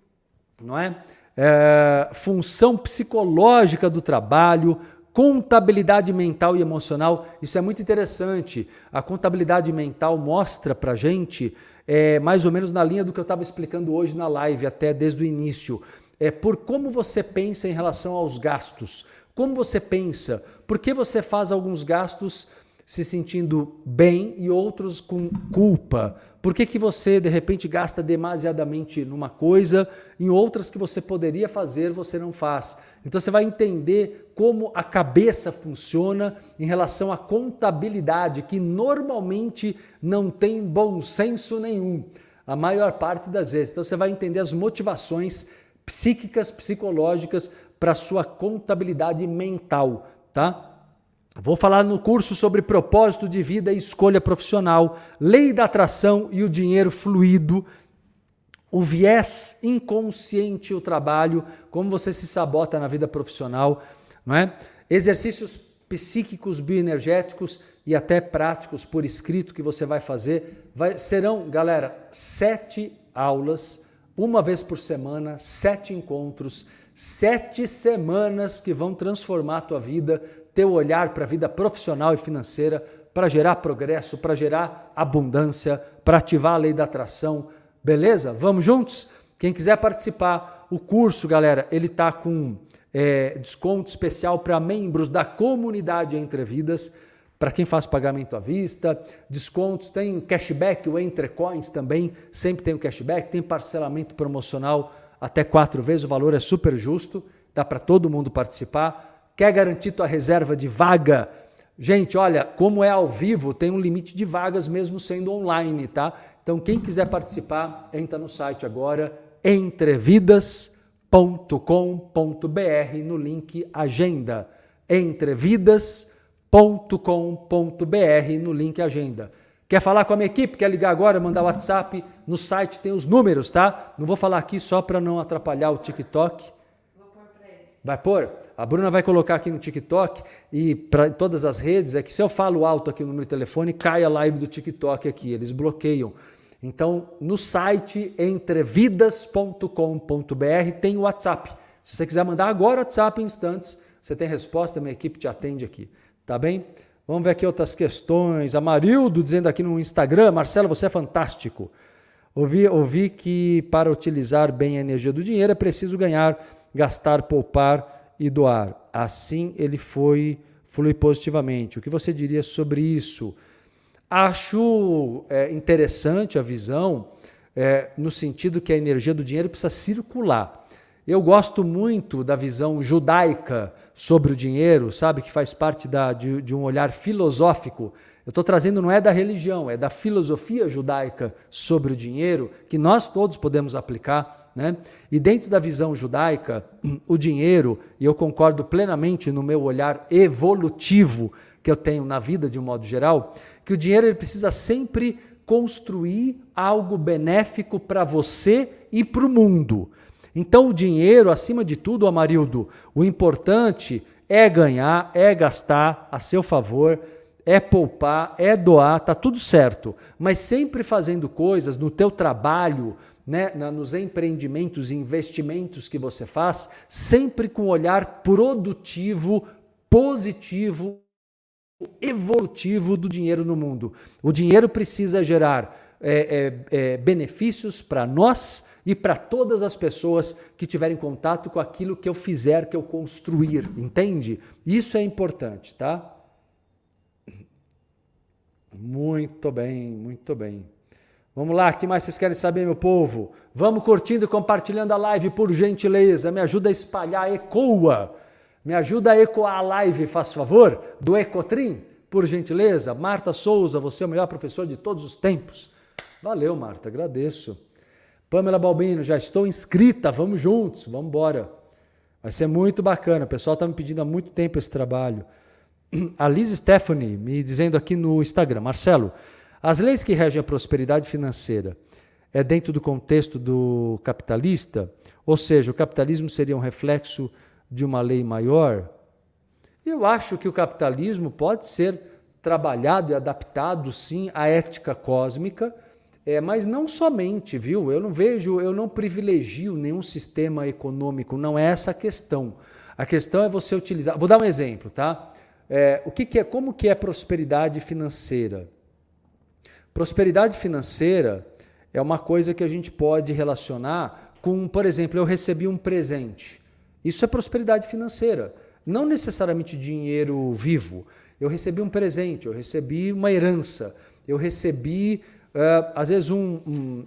não é? é, função psicológica do trabalho, contabilidade mental e emocional. Isso é muito interessante. A contabilidade mental mostra para gente, é, mais ou menos na linha do que eu estava explicando hoje na live, até desde o início, é por como você pensa em relação aos gastos. Como você pensa? Por que você faz alguns gastos se sentindo bem e outros com culpa? Por que, que você, de repente, gasta demasiadamente numa coisa, em outras que você poderia fazer, você não faz? Então você vai entender como a cabeça funciona em relação à contabilidade, que normalmente não tem bom senso nenhum, a maior parte das vezes. Então você vai entender as motivações psíquicas, psicológicas para sua contabilidade mental, tá? Vou falar no curso sobre propósito de vida e escolha profissional, lei da atração e o dinheiro fluido, o viés inconsciente o trabalho, como você se sabota na vida profissional, não é? Exercícios psíquicos, bioenergéticos e até práticos por escrito que você vai fazer. Vai, serão, galera, sete aulas, uma vez por semana, sete encontros, sete semanas que vão transformar a tua vida teu olhar para a vida profissional e financeira, para gerar progresso, para gerar abundância, para ativar a lei da atração. Beleza? Vamos juntos? Quem quiser participar, o curso, galera, ele tá com é, desconto especial para membros da comunidade Entre Vidas, para quem faz pagamento à vista, descontos, tem cashback, o Entre Coins também, sempre tem o cashback, tem parcelamento promocional até quatro vezes, o valor é super justo, dá para todo mundo participar. Quer garantir tua reserva de vaga? Gente, olha, como é ao vivo, tem um limite de vagas mesmo sendo online, tá? Então, quem quiser participar, entra no site agora, entrevidas.com.br, no link Agenda. Entrevidas.com.br, no link Agenda. Quer falar com a minha equipe? Quer ligar agora, mandar WhatsApp? No site tem os números, tá? Não vou falar aqui só para não atrapalhar o TikTok. Vai pôr? A Bruna vai colocar aqui no TikTok e para todas as redes é que se eu falo alto aqui no número de telefone, cai a live do TikTok aqui, eles bloqueiam. Então, no site entrevidas.com.br tem o WhatsApp. Se você quiser mandar agora o WhatsApp em instantes, você tem resposta, minha equipe te atende aqui. Tá bem? Vamos ver aqui outras questões. A Marildo dizendo aqui no Instagram, Marcelo, você é fantástico. Ouvi, ouvi que para utilizar bem a energia do dinheiro é preciso ganhar gastar, poupar e doar. Assim ele foi flui positivamente. O que você diria sobre isso? Acho é, interessante a visão é, no sentido que a energia do dinheiro precisa circular. Eu gosto muito da visão judaica sobre o dinheiro, sabe, que faz parte da, de, de um olhar filosófico. Eu estou trazendo não é da religião, é da filosofia judaica sobre o dinheiro, que nós todos podemos aplicar né? E dentro da visão judaica, o dinheiro, e eu concordo plenamente no meu olhar evolutivo que eu tenho na vida de um modo geral, que o dinheiro ele precisa sempre construir algo benéfico para você e para o mundo. Então, o dinheiro, acima de tudo, Amarildo, o importante é ganhar, é gastar a seu favor, é poupar, é doar, tá tudo certo, mas sempre fazendo coisas no teu trabalho, né, nos empreendimentos e investimentos que você faz, sempre com um olhar produtivo, positivo, evolutivo do dinheiro no mundo. O dinheiro precisa gerar é, é, é, benefícios para nós e para todas as pessoas que tiverem contato com aquilo que eu fizer, que eu construir, entende? Isso é importante, tá? Muito bem, muito bem. Vamos lá, o que mais vocês querem saber, meu povo? Vamos curtindo e compartilhando a live, por gentileza. Me ajuda a espalhar, ecoa. Me ajuda a ecoar a live, faz favor, do Ecotrim, por gentileza. Marta Souza, você é o melhor professor de todos os tempos. Valeu, Marta, agradeço. Pamela Balbino, já estou inscrita, vamos juntos, vamos embora. Vai ser muito bacana, o pessoal está me pedindo há muito tempo esse trabalho. A Liz Stephanie me dizendo aqui no Instagram, Marcelo, as leis que regem a prosperidade financeira é dentro do contexto do capitalista? Ou seja, o capitalismo seria um reflexo de uma lei maior? Eu acho que o capitalismo pode ser trabalhado e adaptado, sim, à ética cósmica, é, mas não somente, viu? Eu não vejo, eu não privilegio nenhum sistema econômico, não é essa a questão. A questão é você utilizar. Vou dar um exemplo, tá? É, o que, que é, como que é prosperidade financeira? Prosperidade financeira é uma coisa que a gente pode relacionar com, por exemplo, eu recebi um presente. Isso é prosperidade financeira. Não necessariamente dinheiro vivo. Eu recebi um presente, eu recebi uma herança, eu recebi às vezes um, um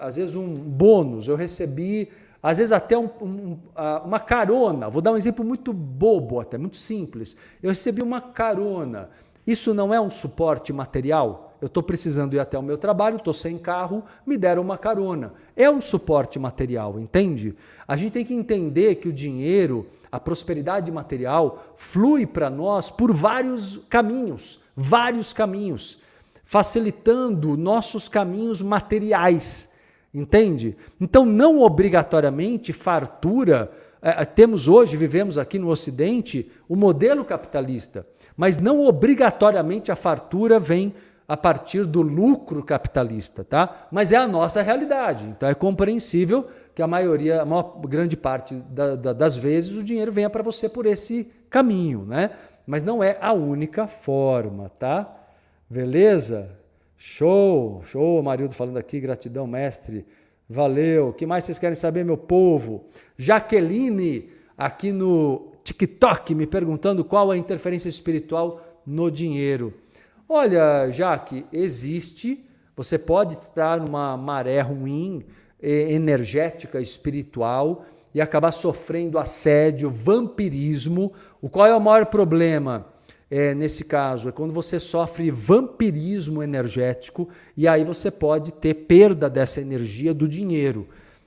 às vezes um bônus, eu recebi às vezes até um, um, uma carona. Vou dar um exemplo muito bobo, até muito simples. Eu recebi uma carona. Isso não é um suporte material? eu estou precisando ir até o meu trabalho, estou sem carro, me deram uma carona. É um suporte material, entende? A gente tem que entender que o dinheiro, a prosperidade material, flui para nós por vários caminhos, vários caminhos, facilitando nossos caminhos materiais, entende? Então, não obrigatoriamente fartura. É, temos hoje, vivemos aqui no Ocidente, o modelo capitalista, mas não obrigatoriamente a fartura vem a partir do lucro capitalista, tá? Mas é a nossa realidade. Então é compreensível que a maioria, a maior grande parte da, da, das vezes o dinheiro venha para você por esse caminho, né? Mas não é a única forma, tá? Beleza? Show, show, Marildo falando aqui, gratidão, mestre. Valeu. O que mais vocês querem saber, meu povo? Jaqueline, aqui no TikTok, me perguntando qual a interferência espiritual no dinheiro. Olha, Jaque, existe, você pode estar numa maré ruim, energética, espiritual e acabar sofrendo assédio, vampirismo. O qual é o maior problema? É, nesse caso, é quando você sofre vampirismo energético e aí você pode ter perda dessa energia do dinheiro.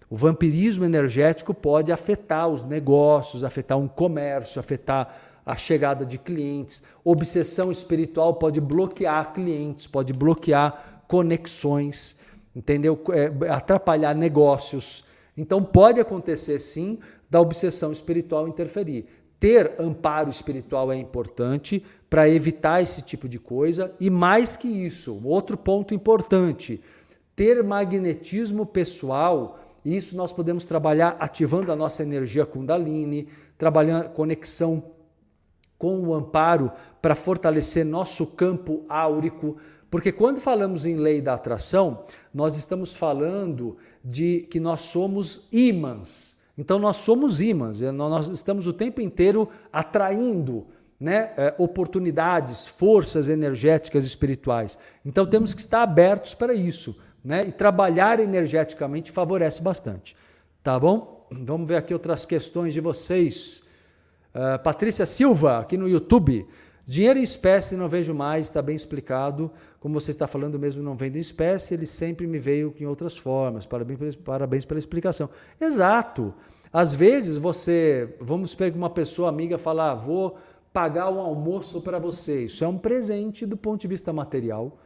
O vampirismo energético pode afetar os negócios, afetar um comércio, afetar a chegada de clientes. Obsessão espiritual pode bloquear clientes, pode bloquear conexões, entendeu? É, atrapalhar negócios. Então pode acontecer sim da obsessão espiritual interferir. Ter amparo espiritual é importante para evitar esse tipo de coisa e mais que isso, outro ponto importante, ter magnetismo pessoal, isso nós podemos trabalhar ativando a nossa energia Kundalini, trabalhando conexão com o amparo para fortalecer nosso campo áurico, porque quando falamos em lei da atração, nós estamos falando de que nós somos ímãs. Então nós somos ímãs, nós estamos o tempo inteiro atraindo né, é, oportunidades, forças energéticas espirituais. Então temos que estar abertos para isso. Né? E trabalhar energeticamente favorece bastante. Tá bom? Vamos ver aqui outras questões de vocês. Uh, Patrícia Silva, aqui no YouTube. Dinheiro em espécie não vejo mais, está bem explicado. Como você está falando mesmo, não vendo em espécie, ele sempre me veio em outras formas. Parabéns, parabéns pela explicação. Exato. Às vezes você, vamos pegar uma pessoa amiga falar, ah, vou pagar um almoço para você. Isso é um presente do ponto de vista material.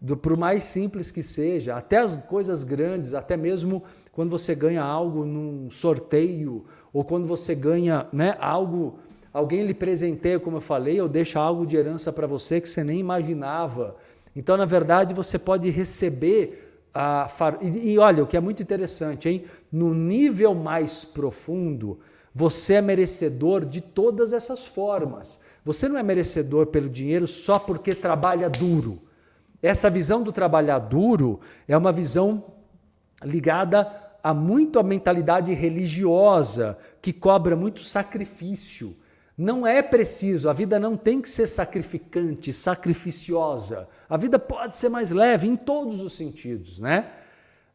Do, por mais simples que seja, até as coisas grandes, até mesmo quando você ganha algo num sorteio ou quando você ganha né, algo, alguém lhe presenteia, como eu falei, ou deixa algo de herança para você que você nem imaginava. Então, na verdade, você pode receber a far... e, e olha, o que é muito interessante, hein? No nível mais profundo, você é merecedor de todas essas formas. Você não é merecedor pelo dinheiro só porque trabalha duro. Essa visão do trabalhar duro é uma visão ligada a muito a mentalidade religiosa que cobra muito sacrifício. Não é preciso, a vida não tem que ser sacrificante, sacrificiosa. A vida pode ser mais leve em todos os sentidos, né?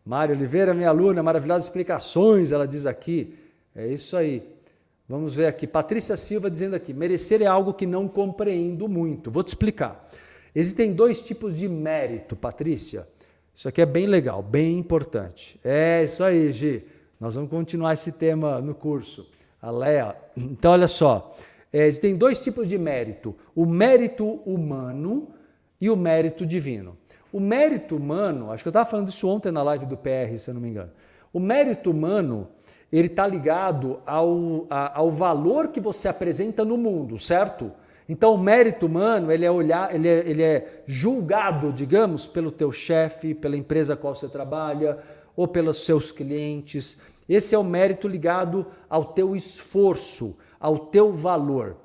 Mário Oliveira, minha aluna, maravilhosas explicações, ela diz aqui. É isso aí. Vamos ver aqui. Patrícia Silva dizendo aqui: merecer é algo que não compreendo muito. Vou te explicar. Existem dois tipos de mérito, Patrícia. Isso aqui é bem legal, bem importante. É isso aí, Gi. Nós vamos continuar esse tema no curso. A Lea. Então, olha só. É, existem dois tipos de mérito: o mérito humano e o mérito divino. O mérito humano, acho que eu estava falando isso ontem na live do PR, se eu não me engano. O mérito humano, ele está ligado ao, a, ao valor que você apresenta no mundo, certo? Então, o mérito humano, ele é, olhar, ele é, ele é julgado, digamos, pelo teu chefe, pela empresa a qual você trabalha, ou pelos seus clientes. Esse é o mérito ligado ao teu esforço, ao teu valor.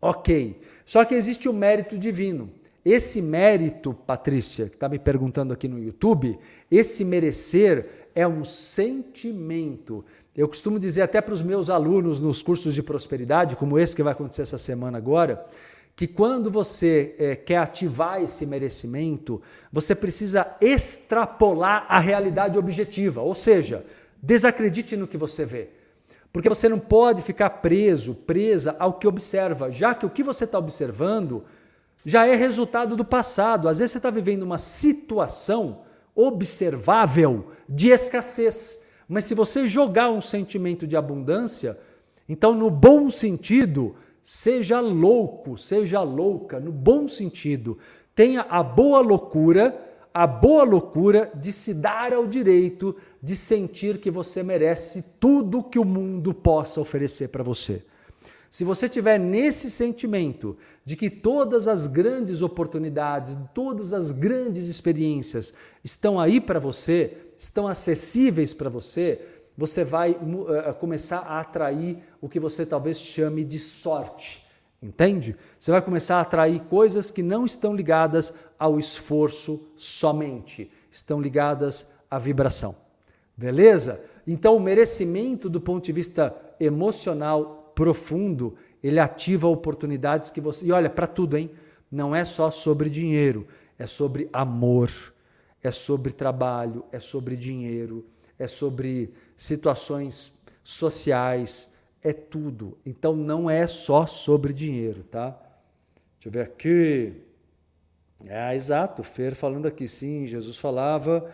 Ok. Só que existe o mérito divino. Esse mérito, Patrícia, que está me perguntando aqui no YouTube, esse merecer é um sentimento. Eu costumo dizer até para os meus alunos nos cursos de prosperidade, como esse que vai acontecer essa semana agora, que quando você é, quer ativar esse merecimento, você precisa extrapolar a realidade objetiva, ou seja, desacredite no que você vê. Porque você não pode ficar preso, presa ao que observa, já que o que você está observando já é resultado do passado. Às vezes você está vivendo uma situação observável de escassez. Mas se você jogar um sentimento de abundância, então, no bom sentido, seja louco, seja louca, no bom sentido. Tenha a boa loucura, a boa loucura de se dar ao direito de sentir que você merece tudo que o mundo possa oferecer para você. Se você tiver nesse sentimento de que todas as grandes oportunidades, todas as grandes experiências estão aí para você, estão acessíveis para você, você vai uh, começar a atrair o que você talvez chame de sorte. Entende? Você vai começar a atrair coisas que não estão ligadas ao esforço somente, estão ligadas à vibração. Beleza? Então, o merecimento do ponto de vista emocional profundo, ele ativa oportunidades que você. E olha, para tudo, hein? Não é só sobre dinheiro, é sobre amor, é sobre trabalho, é sobre dinheiro, é sobre situações sociais, é tudo. Então não é só sobre dinheiro, tá? Deixa eu ver aqui. É, exato, Fer falando aqui, sim, Jesus falava,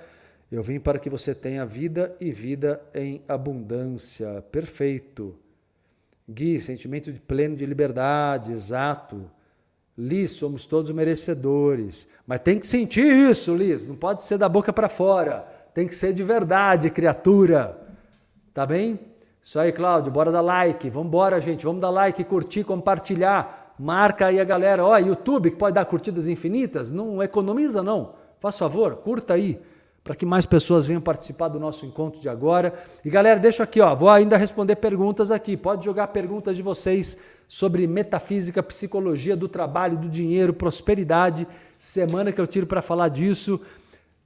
eu vim para que você tenha vida e vida em abundância. Perfeito. Gui, sentimento de pleno de liberdade, exato. Liz, somos todos merecedores. Mas tem que sentir isso, Liz. Não pode ser da boca para fora. Tem que ser de verdade, criatura. Tá bem? Isso aí, Cláudio. Bora dar like. Vamos gente. Vamos dar like, curtir, compartilhar. Marca aí a galera. Ó, YouTube, que pode dar curtidas infinitas. Não economiza, não. Faz favor, curta aí para que mais pessoas venham participar do nosso encontro de agora. E galera, deixa aqui, ó, vou ainda responder perguntas aqui. Pode jogar perguntas de vocês sobre metafísica, psicologia do trabalho, do dinheiro, prosperidade. Semana que eu tiro para falar disso.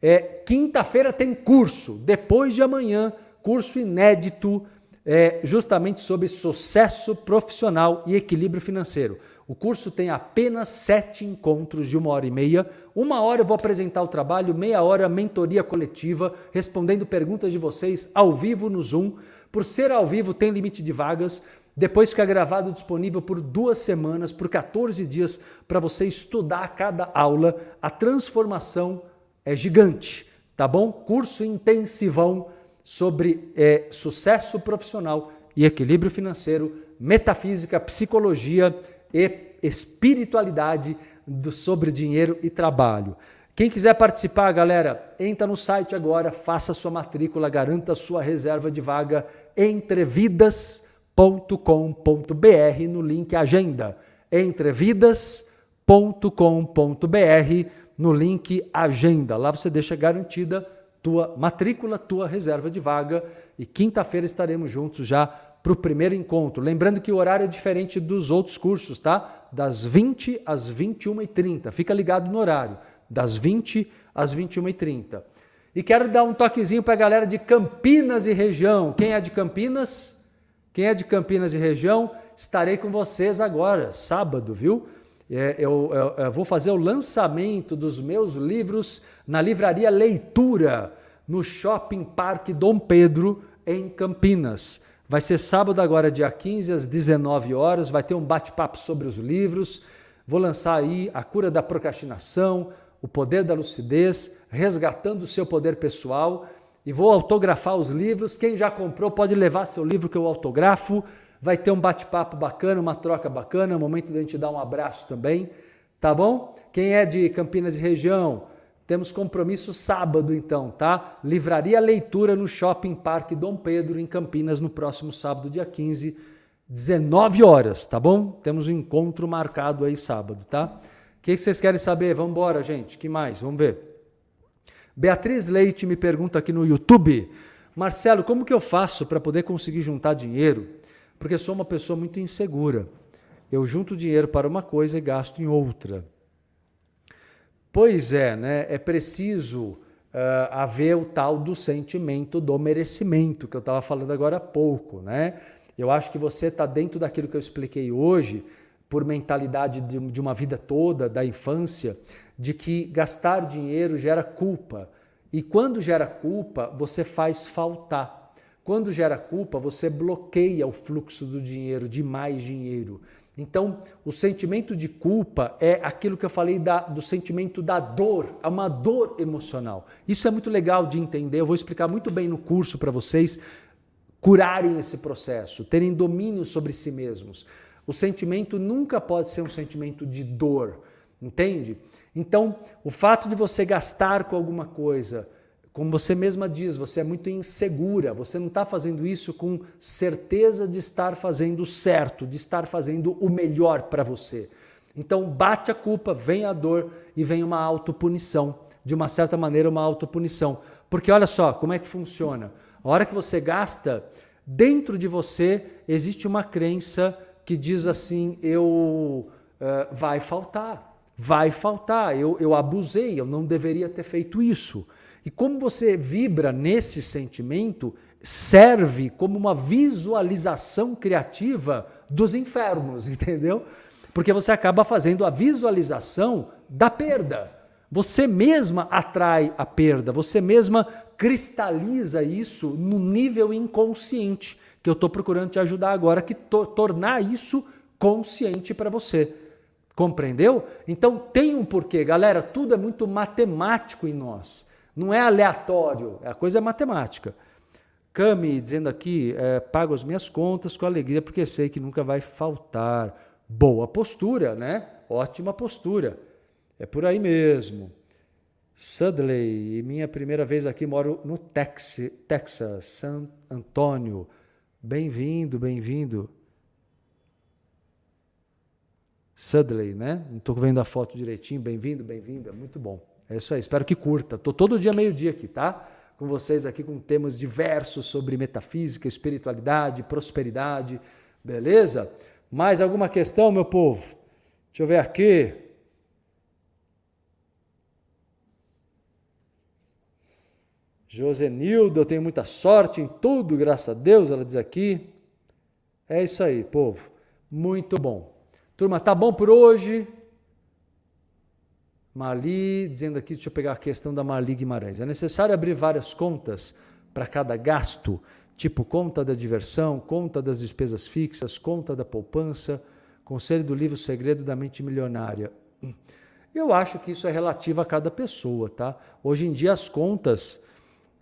É, Quinta-feira tem curso, depois de amanhã, curso inédito, é, justamente sobre sucesso profissional e equilíbrio financeiro. O curso tem apenas sete encontros de uma hora e meia. Uma hora eu vou apresentar o trabalho, meia hora mentoria coletiva, respondendo perguntas de vocês ao vivo no Zoom. Por ser ao vivo, tem limite de vagas. Depois fica gravado disponível por duas semanas, por 14 dias, para você estudar cada aula. A transformação é gigante, tá bom? Curso intensivão sobre é, sucesso profissional e equilíbrio financeiro, metafísica, psicologia e espiritualidade do sobre dinheiro e trabalho. Quem quiser participar, galera, entra no site agora, faça sua matrícula, garanta sua reserva de vaga entrevidas.com.br no link agenda. entrevidas.com.br no link Agenda. Lá você deixa garantida tua matrícula, tua reserva de vaga e quinta-feira estaremos juntos já para o primeiro encontro. Lembrando que o horário é diferente dos outros cursos, tá? Das 20 às 21h30. Fica ligado no horário, das 20 às 21h30. E quero dar um toquezinho para a galera de Campinas e região. Quem é de Campinas? Quem é de Campinas e região? Estarei com vocês agora, sábado, viu? É, eu, eu, eu vou fazer o lançamento dos meus livros na livraria Leitura, no Shopping Parque Dom Pedro, em Campinas. Vai ser sábado agora, dia 15, às 19 horas. Vai ter um bate-papo sobre os livros. Vou lançar aí A Cura da Procrastinação, O Poder da Lucidez, Resgatando o Seu Poder Pessoal. E vou autografar os livros. Quem já comprou pode levar seu livro que eu autografo. Vai ter um bate-papo bacana, uma troca bacana, um momento de a gente dar um abraço também, tá bom? Quem é de Campinas e região, temos compromisso sábado então, tá? Livraria Leitura no Shopping Parque Dom Pedro, em Campinas, no próximo sábado, dia 15, 19 horas, tá bom? Temos um encontro marcado aí sábado, tá? O que vocês querem saber? Vamos embora, gente. que mais? Vamos ver. Beatriz Leite me pergunta aqui no YouTube, Marcelo, como que eu faço para poder conseguir juntar dinheiro porque sou uma pessoa muito insegura. Eu junto dinheiro para uma coisa e gasto em outra. Pois é, né? É preciso uh, haver o tal do sentimento do merecimento que eu estava falando agora há pouco, né? Eu acho que você está dentro daquilo que eu expliquei hoje, por mentalidade de, de uma vida toda, da infância, de que gastar dinheiro gera culpa. E quando gera culpa, você faz faltar. Quando gera culpa, você bloqueia o fluxo do dinheiro, de mais dinheiro. Então, o sentimento de culpa é aquilo que eu falei da, do sentimento da dor, é uma dor emocional. Isso é muito legal de entender, eu vou explicar muito bem no curso para vocês curarem esse processo, terem domínio sobre si mesmos. O sentimento nunca pode ser um sentimento de dor, entende? Então, o fato de você gastar com alguma coisa, como você mesma diz, você é muito insegura, você não está fazendo isso com certeza de estar fazendo certo, de estar fazendo o melhor para você. Então bate a culpa, vem a dor e vem uma autopunição. De uma certa maneira, uma autopunição. Porque olha só como é que funciona. A hora que você gasta, dentro de você existe uma crença que diz assim: eu uh, vai faltar, vai faltar, eu, eu abusei, eu não deveria ter feito isso. E como você vibra nesse sentimento, serve como uma visualização criativa dos infernos, entendeu? Porque você acaba fazendo a visualização da perda. Você mesma atrai a perda, você mesma cristaliza isso no nível inconsciente, que eu estou procurando te ajudar agora, que to tornar isso consciente para você. Compreendeu? Então tem um porquê, galera, tudo é muito matemático em nós. Não é aleatório, a coisa é matemática. Cami dizendo aqui, é, pago as minhas contas com alegria porque sei que nunca vai faltar. Boa postura, né? Ótima postura. É por aí mesmo. Sudley, minha primeira vez aqui, moro no Texas, Texas San Antônio. Bem-vindo, bem-vindo. Sudley, né? Não estou vendo a foto direitinho. Bem-vindo, bem-vinda. Muito bom. É isso aí, espero que curta. Estou todo dia meio-dia aqui, tá? Com vocês aqui com temas diversos sobre metafísica, espiritualidade, prosperidade, beleza? Mais alguma questão, meu povo? Deixa eu ver aqui. Josenildo, eu tenho muita sorte em tudo, graças a Deus, ela diz aqui. É isso aí, povo. Muito bom. Turma, tá bom por hoje? Marli, dizendo aqui, deixa eu pegar a questão da Marli Guimarães. É necessário abrir várias contas para cada gasto, tipo conta da diversão, conta das despesas fixas, conta da poupança, conselho do livro Segredo da Mente Milionária. Eu acho que isso é relativo a cada pessoa, tá? Hoje em dia as contas,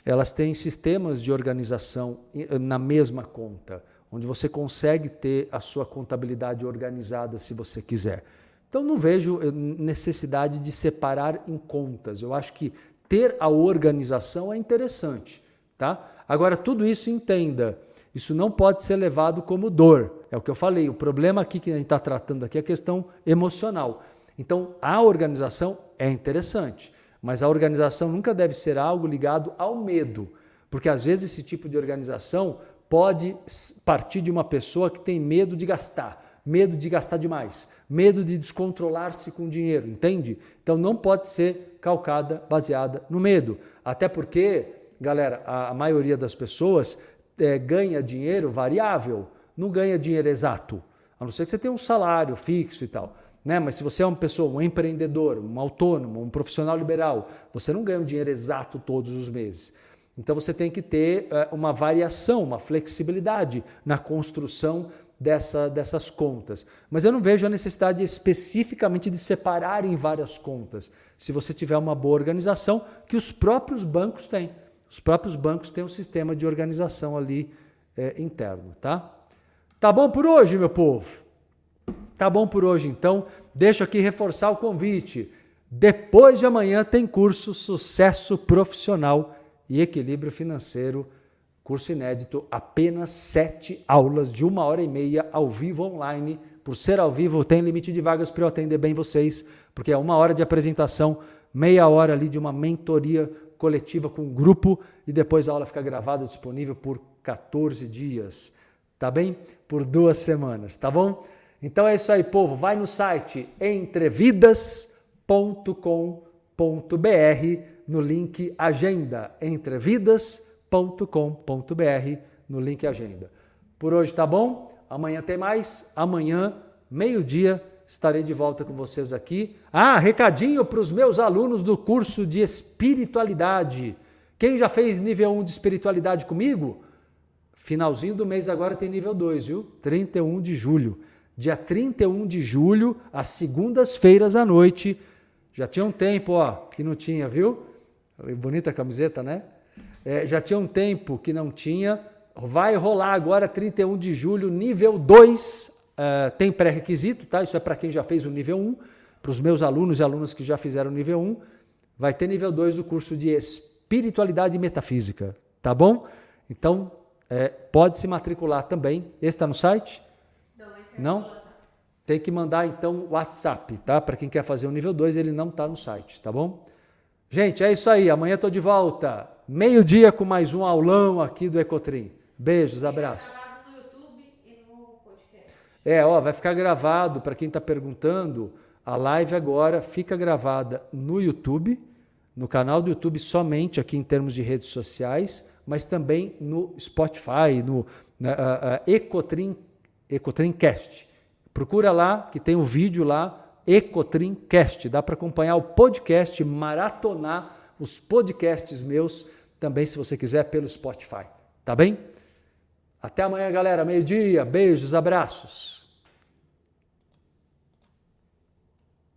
elas têm sistemas de organização na mesma conta, onde você consegue ter a sua contabilidade organizada se você quiser. Então não vejo eh, necessidade de separar em contas. Eu acho que ter a organização é interessante, tá? Agora tudo isso entenda, isso não pode ser levado como dor. É o que eu falei. O problema aqui que a gente está tratando aqui é a questão emocional. Então, a organização é interessante, mas a organização nunca deve ser algo ligado ao medo, porque às vezes esse tipo de organização pode partir de uma pessoa que tem medo de gastar, medo de gastar demais, medo de descontrolar-se com dinheiro, entende? Então não pode ser calcada, baseada no medo. Até porque, galera, a, maioria das pessoas é, ganha dinheiro variável, não ganha dinheiro exato. A não ser que você tenha um salário fixo e tal. Né? Mas se você é uma pessoa, um empreendedor, um autônomo, um profissional liberal, você não ganha um dinheiro exato todos os meses. Então você tem que ter uh, uma variação, uma flexibilidade na construção dessa, dessas contas. Mas eu não vejo a necessidade especificamente de separar em várias contas, se você tiver uma boa organização, que os próprios bancos têm. Os próprios bancos têm um sistema de organização ali é, interno, tá? Tá bom por hoje, meu povo? Tá bom por hoje, então. Deixo aqui reforçar o convite. Depois de amanhã tem curso Sucesso Profissional e Equilíbrio Financeiro Curso inédito, apenas sete aulas de uma hora e meia ao vivo online. Por ser ao vivo, tem limite de vagas para eu atender bem vocês, porque é uma hora de apresentação, meia hora ali de uma mentoria coletiva com um grupo e depois a aula fica gravada disponível por 14 dias, tá bem? Por duas semanas, tá bom? Então é isso aí, povo. Vai no site entrevidas.com.br no link Agenda Entrevidas www.agenda.com.br no link agenda. Por hoje tá bom? Amanhã tem mais. Amanhã, meio-dia, estarei de volta com vocês aqui. Ah, recadinho para os meus alunos do curso de espiritualidade. Quem já fez nível 1 de espiritualidade comigo? Finalzinho do mês agora tem nível 2, viu? 31 de julho. Dia 31 de julho, às segundas-feiras à noite. Já tinha um tempo, ó, que não tinha, viu? Bonita camiseta, né? É, já tinha um tempo que não tinha. Vai rolar agora, 31 de julho, nível 2. Uh, é, tem pré-requisito, tá? Isso é para quem já fez o nível 1. Para os meus alunos e alunas que já fizeram o nível 1. Vai ter nível 2 do curso de Espiritualidade e Metafísica, tá bom? Então, é, pode se matricular também. Esse está no site? Não? É não? Tem que mandar então o WhatsApp, tá? Para quem quer fazer o nível 2, ele não está no site, tá bom? Gente, é isso aí. Amanhã estou de volta meio-dia com mais um aulão aqui do Ecotrim. Beijos, abraços. É, ó, vai ficar gravado para quem está perguntando. A live agora fica gravada no YouTube, no canal do YouTube somente aqui em termos de redes sociais, mas também no Spotify, no na, uh, uh, Ecotrim, Ecotrimcast. Procura lá que tem o um vídeo lá, Ecotrimcast. Dá para acompanhar o podcast, maratonar os podcasts meus também, se você quiser, pelo Spotify. Tá bem? Até amanhã, galera. Meio-dia. Beijos, abraços.